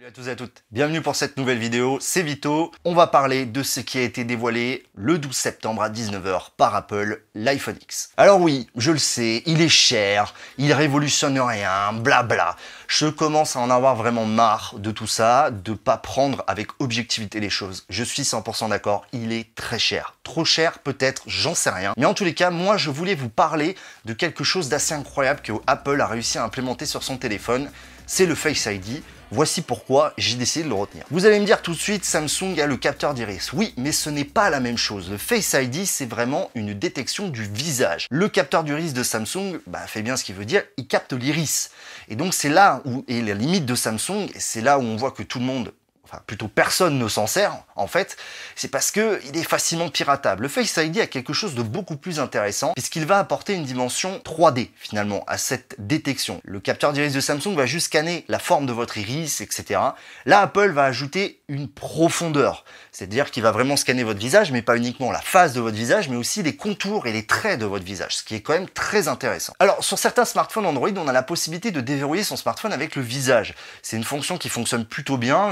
Salut à tous et à toutes, bienvenue pour cette nouvelle vidéo, c'est Vito. On va parler de ce qui a été dévoilé le 12 septembre à 19h par Apple, l'iPhone X. Alors oui, je le sais, il est cher, il révolutionne rien, blabla. Je commence à en avoir vraiment marre de tout ça, de pas prendre avec objectivité les choses. Je suis 100% d'accord, il est très cher. Trop cher peut-être, j'en sais rien. Mais en tous les cas, moi je voulais vous parler de quelque chose d'assez incroyable que Apple a réussi à implémenter sur son téléphone, c'est le Face ID. Voici pourquoi j'ai décidé de le retenir. Vous allez me dire tout de suite, Samsung a le capteur d'iris. Oui, mais ce n'est pas la même chose. Le Face ID, c'est vraiment une détection du visage. Le capteur d'iris de Samsung bah, fait bien ce qu'il veut dire, il capte l'iris. Et donc c'est là où est la limite de Samsung, c'est là où on voit que tout le monde enfin plutôt personne ne s'en sert en fait, c'est parce que il est facilement piratable. Le Face ID a quelque chose de beaucoup plus intéressant puisqu'il va apporter une dimension 3D finalement à cette détection. Le capteur d'iris de Samsung va juste scanner la forme de votre iris, etc. Là, Apple va ajouter une profondeur, c'est-à-dire qu'il va vraiment scanner votre visage, mais pas uniquement la face de votre visage, mais aussi les contours et les traits de votre visage, ce qui est quand même très intéressant. Alors sur certains smartphones Android, on a la possibilité de déverrouiller son smartphone avec le visage. C'est une fonction qui fonctionne plutôt bien.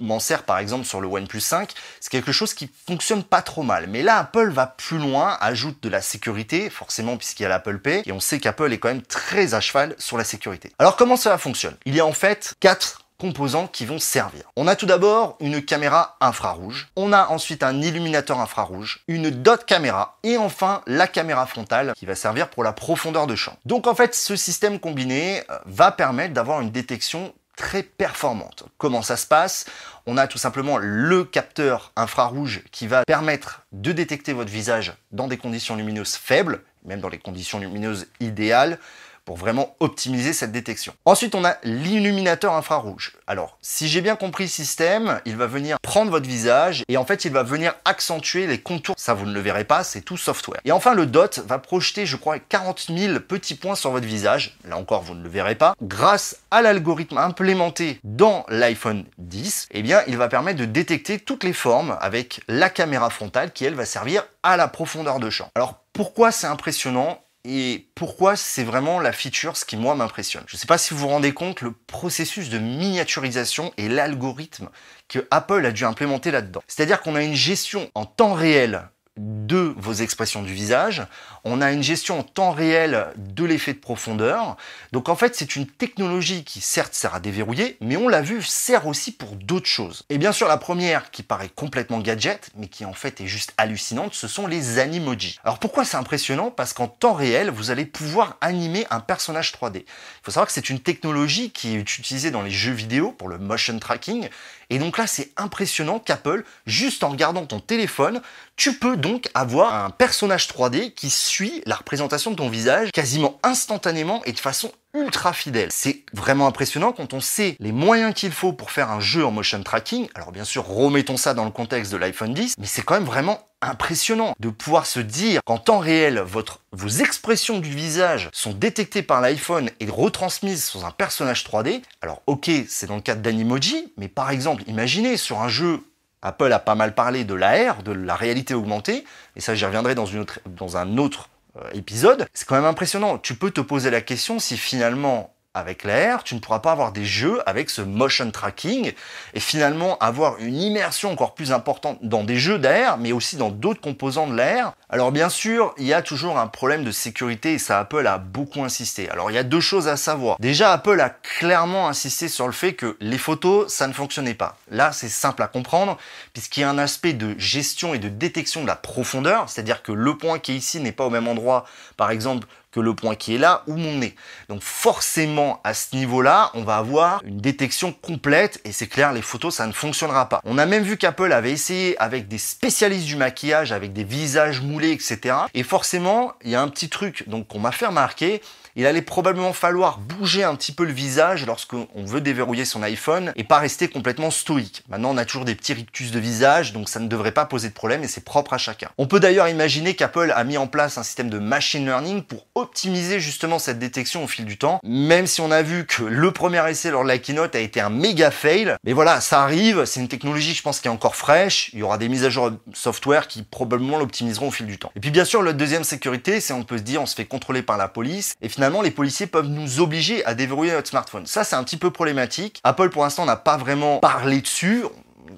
M'en sers par exemple sur le OnePlus 5, c'est quelque chose qui fonctionne pas trop mal. Mais là, Apple va plus loin, ajoute de la sécurité, forcément puisqu'il y a l'Apple Pay, et on sait qu'Apple est quand même très à cheval sur la sécurité. Alors comment ça fonctionne? Il y a en fait quatre composants qui vont servir. On a tout d'abord une caméra infrarouge, on a ensuite un illuminateur infrarouge, une dot caméra et enfin la caméra frontale qui va servir pour la profondeur de champ. Donc en fait ce système combiné euh, va permettre d'avoir une détection très performante. Comment ça se passe? On a tout simplement le capteur infrarouge qui va permettre de détecter votre visage dans des conditions lumineuses faibles, même dans les conditions lumineuses idéales, pour vraiment optimiser cette détection. Ensuite, on a l'illuminateur infrarouge. Alors, si j'ai bien compris le système, il va venir prendre votre visage et en fait, il va venir accentuer les contours. Ça, vous ne le verrez pas, c'est tout software. Et enfin, le dot va projeter, je crois, 40 000 petits points sur votre visage. Là encore, vous ne le verrez pas. Grâce à l'algorithme implémenté dans l'iPhone 10, eh bien, il va permettre de détecter toutes les formes avec la caméra frontale qui, elle, va servir à la profondeur de champ. Alors, pourquoi c'est impressionnant? Et pourquoi c'est vraiment la feature ce qui moi m'impressionne? Je ne sais pas si vous vous rendez compte le processus de miniaturisation et l'algorithme que Apple a dû implémenter là-dedans. C'est-à-dire qu'on a une gestion en temps réel de vos expressions du visage. On a une gestion en temps réel de l'effet de profondeur. Donc en fait, c'est une technologie qui certes sert à déverrouiller, mais on l'a vu, sert aussi pour d'autres choses. Et bien sûr, la première qui paraît complètement gadget, mais qui en fait est juste hallucinante, ce sont les animojis. Alors pourquoi c'est impressionnant? Parce qu'en temps réel, vous allez pouvoir animer un personnage 3D. Il faut savoir que c'est une technologie qui est utilisée dans les jeux vidéo pour le motion tracking. Et donc là, c'est impressionnant qu'Apple, juste en regardant ton téléphone, tu peux donc avoir un personnage 3D qui suit la représentation de ton visage quasiment instantanément et de façon ultra fidèle. C'est vraiment impressionnant quand on sait les moyens qu'il faut pour faire un jeu en motion tracking. Alors bien sûr, remettons ça dans le contexte de l'iPhone 10, mais c'est quand même vraiment impressionnant de pouvoir se dire qu'en temps réel, votre, vos expressions du visage sont détectées par l'iPhone et retransmises sur un personnage 3D. Alors ok, c'est dans le cadre d'Animoji, mais par exemple, imaginez sur un jeu Apple a pas mal parlé de l'AR, de la réalité augmentée, et ça j'y reviendrai dans, une autre, dans un autre euh, épisode, c'est quand même impressionnant. Tu peux te poser la question si finalement avec l'AR, tu ne pourras pas avoir des jeux avec ce motion tracking et finalement avoir une immersion encore plus importante dans des jeux d'AR, mais aussi dans d'autres composants de l'AR. Alors bien sûr, il y a toujours un problème de sécurité et ça Apple a beaucoup insisté. Alors il y a deux choses à savoir. Déjà, Apple a clairement insisté sur le fait que les photos, ça ne fonctionnait pas. Là, c'est simple à comprendre puisqu'il y a un aspect de gestion et de détection de la profondeur, c'est-à-dire que le point qui est ici n'est pas au même endroit, par exemple, que le point qui est là où mon nez. Donc forcément, à ce niveau-là, on va avoir une détection complète et c'est clair, les photos, ça ne fonctionnera pas. On a même vu qu'Apple avait essayé avec des spécialistes du maquillage, avec des visages moulés, etc. Et forcément, il y a un petit truc donc qu'on m'a fait remarquer, il allait probablement falloir bouger un petit peu le visage lorsqu'on veut déverrouiller son iPhone et pas rester complètement stoïque. Maintenant, on a toujours des petits rictus de visage, donc ça ne devrait pas poser de problème et c'est propre à chacun. On peut d'ailleurs imaginer qu'Apple a mis en place un système de machine learning pour optimiser justement cette détection au fil du temps, même si on a vu que le premier essai lors de la keynote a été un méga fail. Mais voilà, ça arrive, c'est une technologie je pense qui est encore fraîche, il y aura des mises à jour software qui probablement l'optimiseront au fil du temps. Et puis bien sûr, la deuxième sécurité, c'est on peut se dire on se fait contrôler par la police et finalement finalement les policiers peuvent nous obliger à déverrouiller notre smartphone. Ça c'est un petit peu problématique. Apple pour l'instant n'a pas vraiment parlé dessus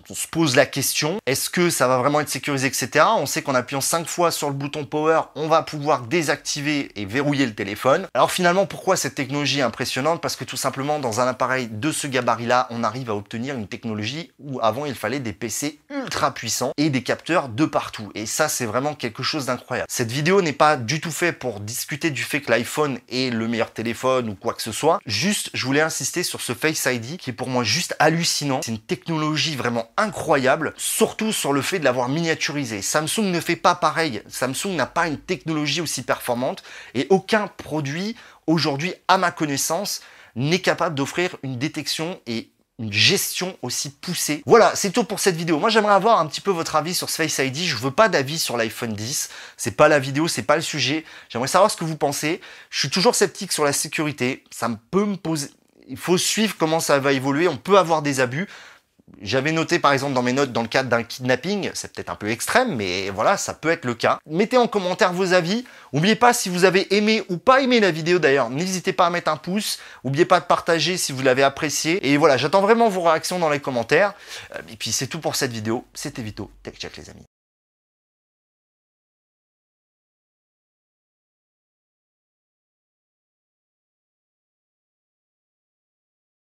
on se pose la question, est-ce que ça va vraiment être sécurisé, etc. On sait qu'en appuyant 5 fois sur le bouton Power, on va pouvoir désactiver et verrouiller le téléphone. Alors finalement, pourquoi cette technologie est impressionnante? Parce que tout simplement, dans un appareil de ce gabarit-là, on arrive à obtenir une technologie où avant, il fallait des PC ultra puissants et des capteurs de partout. Et ça, c'est vraiment quelque chose d'incroyable. Cette vidéo n'est pas du tout faite pour discuter du fait que l'iPhone est le meilleur téléphone ou quoi que ce soit. Juste, je voulais insister sur ce Face ID qui est pour moi juste hallucinant. C'est une technologie vraiment incroyable, surtout sur le fait de l'avoir miniaturisé. Samsung ne fait pas pareil. Samsung n'a pas une technologie aussi performante et aucun produit aujourd'hui, à ma connaissance, n'est capable d'offrir une détection et une gestion aussi poussée. Voilà, c'est tout pour cette vidéo. Moi, j'aimerais avoir un petit peu votre avis sur ce Face ID. Je veux pas d'avis sur l'iPhone 10. C'est pas la vidéo, c'est pas le sujet. J'aimerais savoir ce que vous pensez. Je suis toujours sceptique sur la sécurité. Ça peut me poser... Il faut suivre comment ça va évoluer. On peut avoir des abus. J'avais noté par exemple dans mes notes dans le cadre d'un kidnapping, c'est peut-être un peu extrême, mais voilà, ça peut être le cas. Mettez en commentaire vos avis. N'oubliez pas si vous avez aimé ou pas aimé la vidéo d'ailleurs, n'hésitez pas à mettre un pouce. N'oubliez pas de partager si vous l'avez apprécié. Et voilà, j'attends vraiment vos réactions dans les commentaires. Euh, et puis c'est tout pour cette vidéo. C'était Vito, Tech Check les amis.